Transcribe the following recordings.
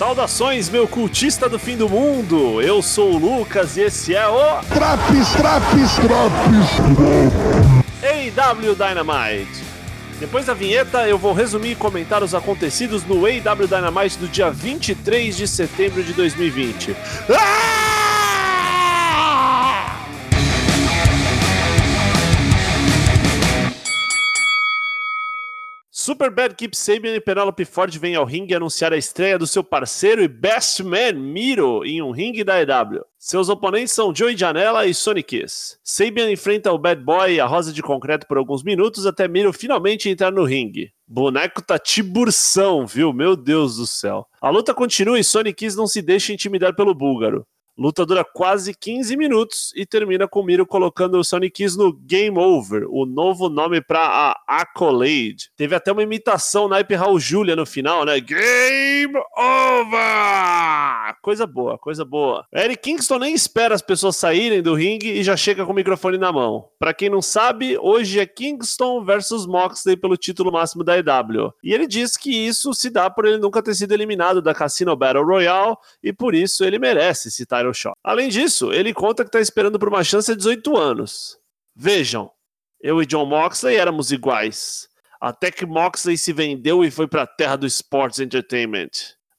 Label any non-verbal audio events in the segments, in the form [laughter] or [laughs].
Saudações, meu cultista do fim do mundo! Eu sou o Lucas e esse é o. Traps, traps, traps! AW Dynamite! Depois da vinheta, eu vou resumir e comentar os acontecidos no AW Dynamite do dia 23 de setembro de 2020. Ah! Superbad Keep Sabian e Penelope Ford vêm ao ringue anunciar a estreia do seu parceiro e best man, Miro, em um ringue da EW. Seus oponentes são Joey Janela e Sonic Kiss. Sabian enfrenta o Bad Boy e a Rosa de Concreto por alguns minutos até Miro finalmente entrar no ringue. Boneco tá tiburção, viu? Meu Deus do céu. A luta continua e Sonic Kiss não se deixa intimidar pelo búlgaro. Luta dura quase 15 minutos e termina com o Miro colocando o Sonic Kiss no Game Over, o novo nome para a Accolade. Teve até uma imitação na Hype Raul Julia no final, né? Game Over! Coisa boa, coisa boa. Eric Kingston nem espera as pessoas saírem do ringue e já chega com o microfone na mão. Para quem não sabe, hoje é Kingston versus Moxley pelo título máximo da EW. E ele diz que isso se dá por ele nunca ter sido eliminado da Casino Battle Royale e por isso ele merece esse Além disso, ele conta que está esperando por uma chance há 18 anos. Vejam, eu e John Moxley éramos iguais. Até que Moxley se vendeu e foi para a terra do Sports Entertainment.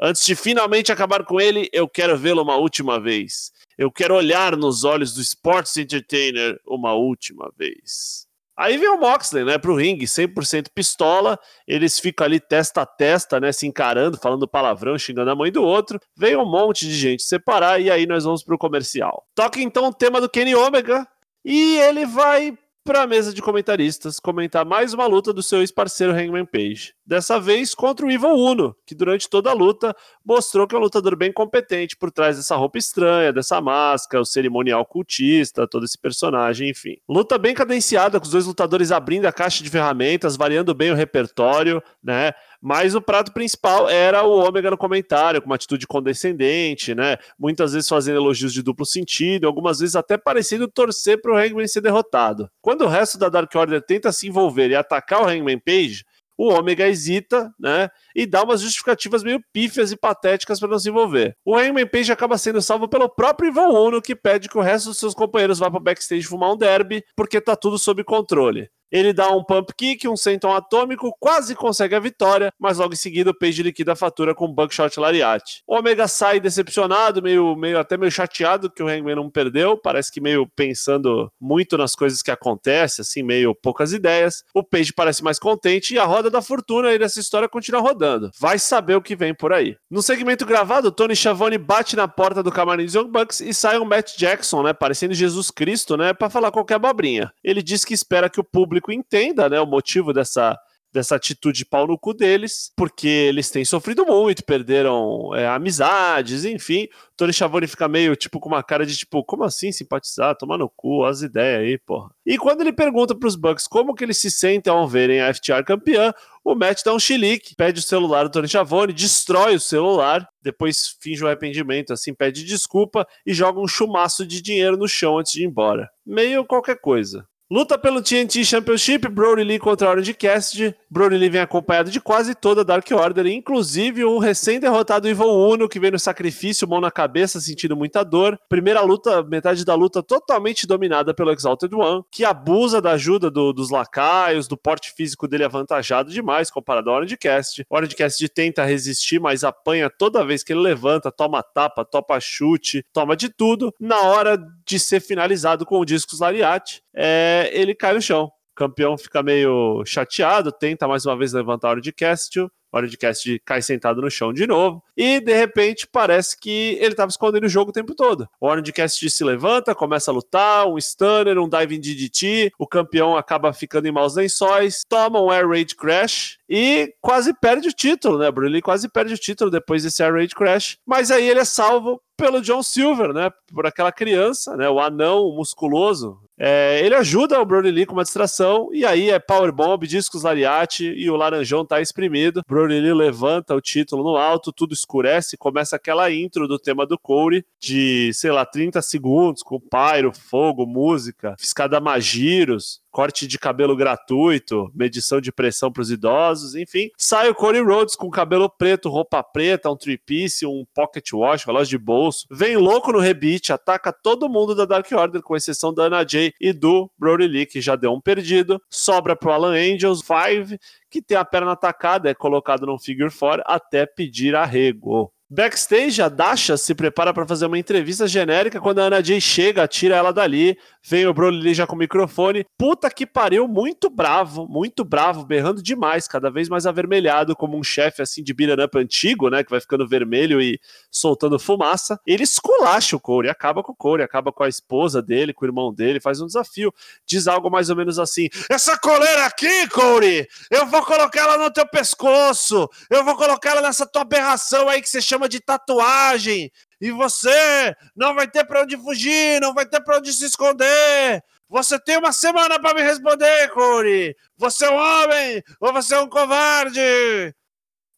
Antes de finalmente acabar com ele, eu quero vê-lo uma última vez. Eu quero olhar nos olhos do Sports Entertainer uma última vez. Aí vem o Moxley, né, pro ringue, 100% pistola, eles ficam ali testa a testa, né, se encarando, falando palavrão, xingando a mãe do outro. Vem um monte de gente separar e aí nós vamos pro comercial. Toca então o tema do Kenny Omega e ele vai para a mesa de comentaristas comentar mais uma luta do seu ex-parceiro Hangman Page. Dessa vez contra o Evil Uno, que durante toda a luta mostrou que é um lutador bem competente por trás dessa roupa estranha, dessa máscara, o cerimonial cultista, todo esse personagem, enfim. Luta bem cadenciada, com os dois lutadores abrindo a caixa de ferramentas, variando bem o repertório, né? Mas o prato principal era o Ômega no comentário, com uma atitude condescendente, né? Muitas vezes fazendo elogios de duplo sentido, algumas vezes até parecendo torcer para o Hangman ser derrotado. Quando o resto da Dark Order tenta se envolver e atacar o Hangman Page, o Ômega hesita, né? E dá umas justificativas meio pífias e patéticas para não se envolver. O Hangman Page acaba sendo salvo pelo próprio Ivan Uno, que pede que o resto dos seus companheiros vá para backstage fumar um derby, porque tá tudo sob controle. Ele dá um pump kick, um senton atômico, quase consegue a vitória, mas logo em seguida o Page liquida a fatura com um buckshot lariat. O Omega sai decepcionado, meio, meio até meio chateado que o Hangman não perdeu, parece que meio pensando muito nas coisas que acontecem, assim, meio poucas ideias. O Page parece mais contente e a roda da fortuna aí dessa história continua rodando. Vai saber o que vem por aí. No segmento gravado, Tony Schiavone bate na porta do camarim dos Young Bucks e sai um Matt Jackson, né, parecendo Jesus Cristo, né, para falar qualquer abobrinha. Ele diz que espera que o público público entenda né, o motivo dessa, dessa atitude de pau no cu deles, porque eles têm sofrido muito, perderam é, amizades, enfim. Tony Schiavone fica meio, tipo, com uma cara de, tipo, como assim simpatizar? Tomar no cu, as ideias aí, porra. E quando ele pergunta pros Bucks como que eles se sentem ao verem a FTR campeã, o Matt dá um chilique, pede o celular do Tony Schiavone, destrói o celular, depois finge o um arrependimento, assim, pede desculpa e joga um chumaço de dinheiro no chão antes de ir embora. Meio qualquer coisa. Luta pelo TNT Championship, Brody Lee contra Orange Cassidy. Brody Lee vem acompanhado de quase toda a Dark Order, inclusive o recém-derrotado Evil Uno, que vem no sacrifício, mão na cabeça, sentindo muita dor. Primeira luta, metade da luta totalmente dominada pelo Exalted One, que abusa da ajuda do, dos lacaios, do porte físico dele avantajado demais comparado ao Orange Cassidy. Orange Cassidy tenta resistir, mas apanha toda vez que ele levanta, toma tapa, topa chute, toma de tudo. Na hora de ser finalizado com o discos Lariat, é, ele cai no chão. O campeão fica meio chateado, tenta mais uma vez levantar o de Castle, hora de cast cai sentado no chão de novo. E de repente parece que ele estava escondendo o jogo o tempo todo. O Orange Cast se levanta, começa a lutar, um stunner, um diving DDT, o campeão acaba ficando em maus lençóis, toma um Air Raid Crash e quase perde o título, né? Brully quase perde o título depois desse Air Raid Crash. Mas aí ele é salvo pelo John Silver, né? Por aquela criança, né? O anão musculoso. É, ele ajuda o Brody Lee com uma distração, e aí é Powerbomb, discos lariate, e o Laranjão tá exprimido. Brody Lee levanta o título no alto, tudo escurece, começa aquela intro do tema do Corey, de, sei lá, 30 segundos, com pyro, fogo, música, fiscada magiros, corte de cabelo gratuito, medição de pressão para os idosos enfim. Sai o Cody Rhodes com cabelo preto, roupa preta, um three-piece, um pocket watch, relógio de bolso. Vem louco no rebite, ataca todo mundo da Dark Order, com exceção da Ana Jay e do Brody Lee, que já deu um perdido. Sobra pro Alan Angels, Five, que tem a perna atacada, é colocado no figure four até pedir arrego. Backstage, a Dasha se prepara para fazer uma entrevista genérica quando a Ana Jay chega, tira ela dali, vem o Broly já com o microfone. Puta que pariu, muito bravo, muito bravo, berrando demais, cada vez mais avermelhado, como um chefe assim de beat'em up antigo, né, que vai ficando vermelho e soltando fumaça. Ele esculacha o Corey, acaba com o Corey, acaba com a esposa dele, com o irmão dele, faz um desafio, diz algo mais ou menos assim: Essa coleira aqui, Corey, eu vou colocar ela no teu pescoço, eu vou colocar ela nessa tua aberração aí que você chama chama de tatuagem. E você não vai ter para onde fugir, não vai ter para onde se esconder. Você tem uma semana para me responder, Corey. Você é um homem ou você é um covarde?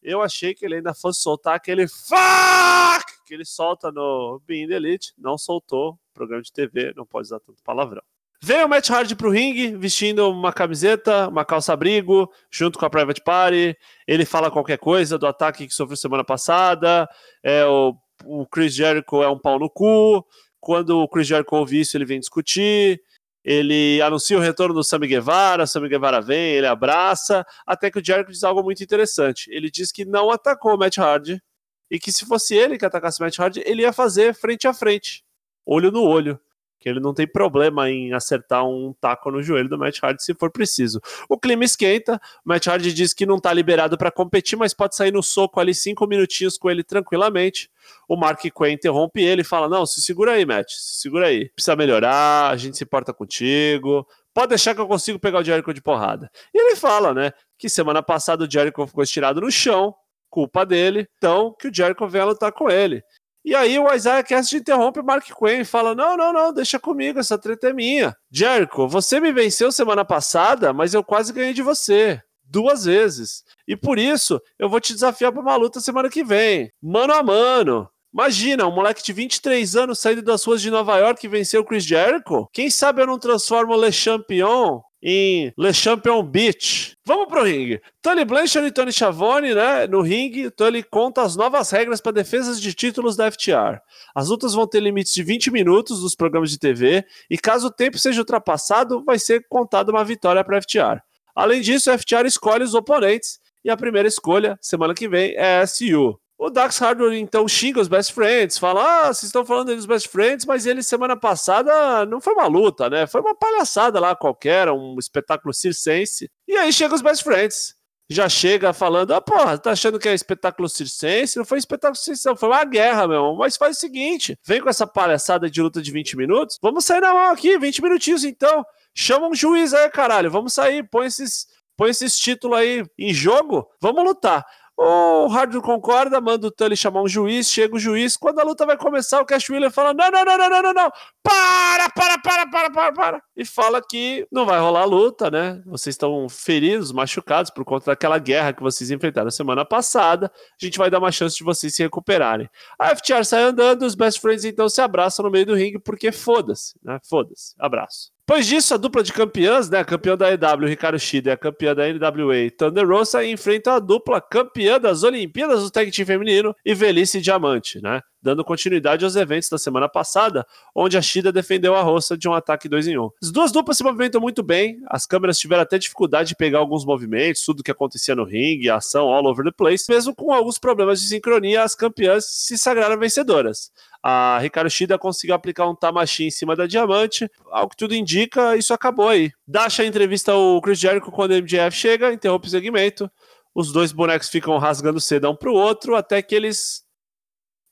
Eu achei que ele ainda fosse soltar aquele fuck que ele solta no Being Elite. Não soltou. Programa de TV, não pode usar tanto palavrão. Veio o Matt Hardy pro ringue, vestindo uma camiseta, uma calça-abrigo, junto com a Private Party. Ele fala qualquer coisa do ataque que sofreu semana passada. É, o, o Chris Jericho é um pau no cu. Quando o Chris Jericho ouve isso, ele vem discutir. Ele anuncia o retorno do Sammy Guevara, Sammy Guevara vem, ele abraça, até que o Jericho diz algo muito interessante. Ele diz que não atacou o Matt Hardy e que se fosse ele que atacasse o Matt Hardy, ele ia fazer frente a frente, olho no olho que ele não tem problema em acertar um taco no joelho do Matt Hardy se for preciso. O clima esquenta, o Matt Hardy diz que não está liberado para competir, mas pode sair no soco ali cinco minutinhos com ele tranquilamente. O Mark Quinn interrompe ele e fala: Não, se segura aí, Matt, se segura aí. Precisa melhorar, a gente se importa contigo. Pode deixar que eu consigo pegar o Jericho de porrada. E ele fala, né, que semana passada o Jericho ficou estirado no chão, culpa dele, então que o Jericho venha lutar com ele. E aí o Isaiah Cast interrompe o Mark Quinn e fala: Não, não, não, deixa comigo, essa treta é minha. Jericho, você me venceu semana passada, mas eu quase ganhei de você. Duas vezes. E por isso, eu vou te desafiar para uma luta semana que vem. Mano a mano. Imagina, um moleque de 23 anos saindo das ruas de Nova York e venceu o Chris Jericho? Quem sabe eu não transformo o Le Champion em Le Champion Beach. Vamos pro ringue. Tully Blanchard e Tony Schiavone, né? No ringue, Tully conta as novas regras para defesas de títulos da FTR. As lutas vão ter limites de 20 minutos nos programas de TV e caso o tempo seja ultrapassado, vai ser contada uma vitória para a FTR. Além disso, a FTR escolhe os oponentes e a primeira escolha, semana que vem, é a SU. O Dax Hardware então xinga os Best Friends, fala: Ah, vocês estão falando dos Best Friends, mas ele semana passada não foi uma luta, né? Foi uma palhaçada lá qualquer, um espetáculo circense. E aí chega os Best Friends. Já chega falando: Ah, porra, tá achando que é espetáculo circense? Não foi espetáculo circense, foi uma guerra, meu. Mas faz o seguinte: vem com essa palhaçada de luta de 20 minutos, vamos sair na mão aqui, 20 minutinhos então. Chama um juiz aí, caralho, vamos sair, põe esses, põe esses títulos aí em jogo, vamos lutar. O Hardware concorda, manda o Tully chamar um juiz, chega o juiz. Quando a luta vai começar, o Cash Wheeler fala: não, não, não, não, não, não, não, para, para, para, para, para, para. E fala que não vai rolar a luta, né? Vocês estão feridos, machucados por conta daquela guerra que vocês enfrentaram semana passada. A gente vai dar uma chance de vocês se recuperarem. A FTR sai andando, os Best Friends então se abraçam no meio do ringue, porque foda-se, né? Foda-se. Abraço. Depois disso, a dupla de campeãs, né? Campeã da EW, Ricardo Shida, e a campeã da NWA, Thunder Rosa, enfrentam a dupla campeã das Olimpíadas do Tag Team Feminino e Velhice Diamante, né? Dando continuidade aos eventos da semana passada, onde a Shida defendeu a Roça de um ataque 2 em 1. Um. As duas duplas se movimentam muito bem, as câmeras tiveram até dificuldade de pegar alguns movimentos, tudo que acontecia no ringue, a ação all over the place. Mesmo com alguns problemas de sincronia, as campeãs se sagraram vencedoras. A Ricardo Shida conseguiu aplicar um Tamashi em cima da Diamante, ao que tudo indica, isso acabou aí. Dasha entrevista o Chris Jericho quando o MJF chega, interrompe o segmento. Os dois bonecos ficam rasgando seda um pro outro, até que eles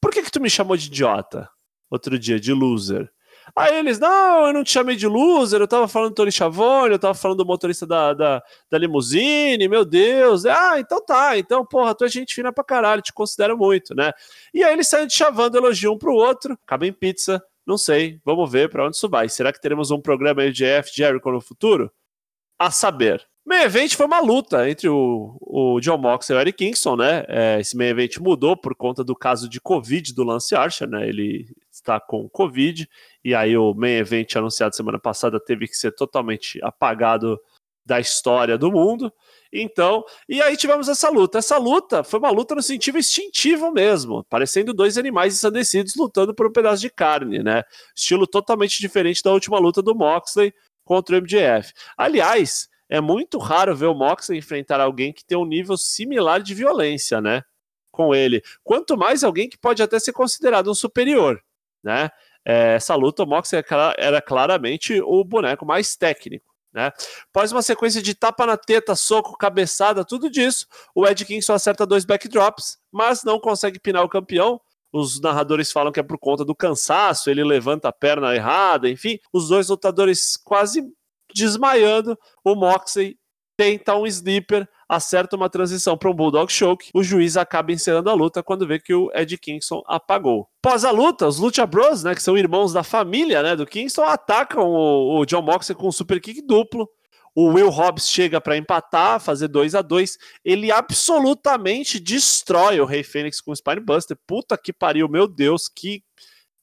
por que que tu me chamou de idiota outro dia, de loser? Aí eles, não, eu não te chamei de loser, eu tava falando do Tony Chavone, eu tava falando do motorista da, da, da limusine, meu Deus. Ah, então tá, então, porra, tu é gente fina pra caralho, te considero muito, né? E aí eles saem de chavando, elogiam um pro outro, acaba em pizza, não sei, vamos ver para onde isso vai. Será que teremos um programa MJF Jericho no futuro? A saber. Main event foi uma luta entre o, o John Moxley e o Eric Kingston, né? É, esse main event mudou por conta do caso de Covid do Lance Archer, né? Ele está com Covid, e aí o main event anunciado semana passada teve que ser totalmente apagado da história do mundo. Então, e aí tivemos essa luta. Essa luta foi uma luta no sentido instintivo mesmo, parecendo dois animais ensandecidos lutando por um pedaço de carne, né? Estilo totalmente diferente da última luta do Moxley contra o MJF. Aliás, é muito raro ver o Moxley enfrentar alguém que tem um nível similar de violência, né? Com ele. Quanto mais alguém que pode até ser considerado um superior, né? É, essa luta, o Moxley era claramente o boneco mais técnico. Né? Após uma sequência de tapa na teta, soco, cabeçada, tudo disso, o Ed Kingston acerta dois backdrops, mas não consegue pinar o campeão. Os narradores falam que é por conta do cansaço, ele levanta a perna errada, enfim, os dois lutadores quase desmaiando. O Moxley tenta um sleeper, acerta uma transição para um Bulldog Choke. O juiz acaba encerrando a luta quando vê que o Ed Kingston apagou. Após a luta, os Lucha Bros, né, que são irmãos da família né, do Kingston, atacam o, o John Moxley com um super kick duplo. O Will Hobbs chega para empatar, fazer 2 a 2 Ele absolutamente destrói o Rei Fênix com o Spinebuster. Puta que pariu, meu Deus, que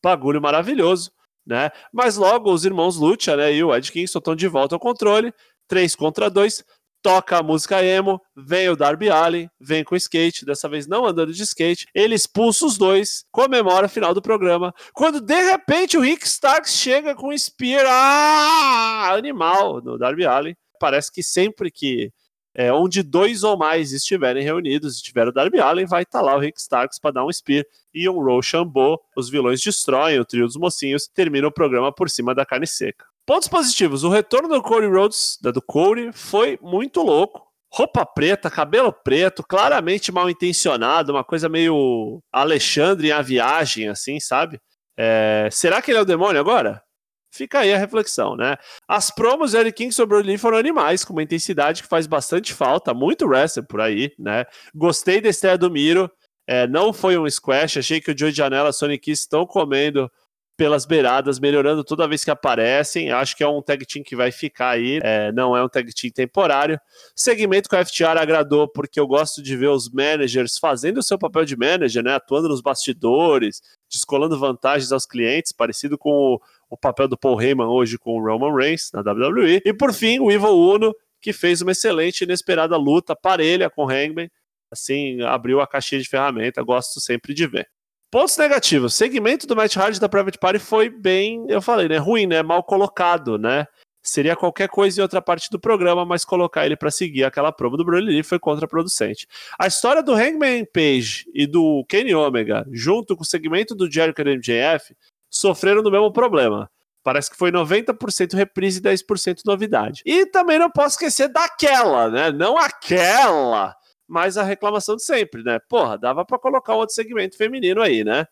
bagulho maravilhoso. Né? Mas logo os irmãos Lucha né, e o Ed Kingston estão de volta ao controle. 3 contra 2 toca a música emo, vem o Darby Allin, vem com skate, dessa vez não andando de skate, ele expulsa os dois, comemora o final do programa, quando de repente o Rick Starks chega com o Spear, ah, animal, no Darby Allin. Parece que sempre que é, onde dois ou mais estiverem reunidos, estiver o Darby Allin, vai estar tá lá o Rick Starks para dar um Spear e um Rochambeau. Os vilões destroem o trio dos mocinhos, termina o programa por cima da carne seca. Pontos positivos. O retorno do Cody Rhodes, da do Cody, foi muito louco. Roupa preta, cabelo preto, claramente mal intencionado, uma coisa meio Alexandre a viagem, assim, sabe? É... Será que ele é o demônio agora? Fica aí a reflexão, né? As promos de Eric King sobre o Lee foram animais, com uma intensidade que faz bastante falta, muito wrestler por aí, né? Gostei da estreia do Miro, é, não foi um squash, achei que o Joey Janela e a Sonic estão comendo pelas beiradas, melhorando toda vez que aparecem. Acho que é um tag team que vai ficar aí, é, não é um tag team temporário. Segmento com a FTR agradou porque eu gosto de ver os managers fazendo o seu papel de manager, né, atuando nos bastidores, descolando vantagens aos clientes, parecido com o, o papel do Paul Heyman hoje com o Roman Reigns na WWE. E por fim, o Evil Uno, que fez uma excelente e inesperada luta parelha com o Hangman. Assim, abriu a caixinha de ferramenta, gosto sempre de ver. Pontos negativos. Segmento do Matt Hardy da Private Party foi bem, eu falei, né? Ruim, né? Mal colocado, né? Seria qualquer coisa em outra parte do programa, mas colocar ele para seguir aquela promo do Broly Lee foi contraproducente. A história do Hangman Page e do Kenny Omega, junto com o segmento do Jericho e MJF, sofreram do mesmo problema. Parece que foi 90% reprise e 10% novidade. E também não posso esquecer daquela, né? Não aquela mas a reclamação de sempre, né? Porra, dava para colocar outro segmento feminino aí, né?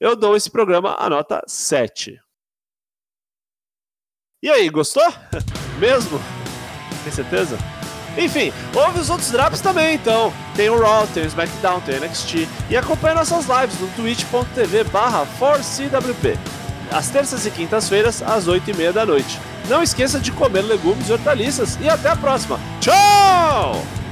Eu dou esse programa a nota 7. E aí, gostou? [laughs] Mesmo? Tem certeza? Enfim, ouve os outros drops também, então. Tem o Raw, tem o SmackDown, tem o NXT. E acompanhe nossas lives no twitch.tv barra 4CWP. Às terças e quintas-feiras, às 8h30 da noite. Não esqueça de comer legumes e hortaliças. E até a próxima. Tchau!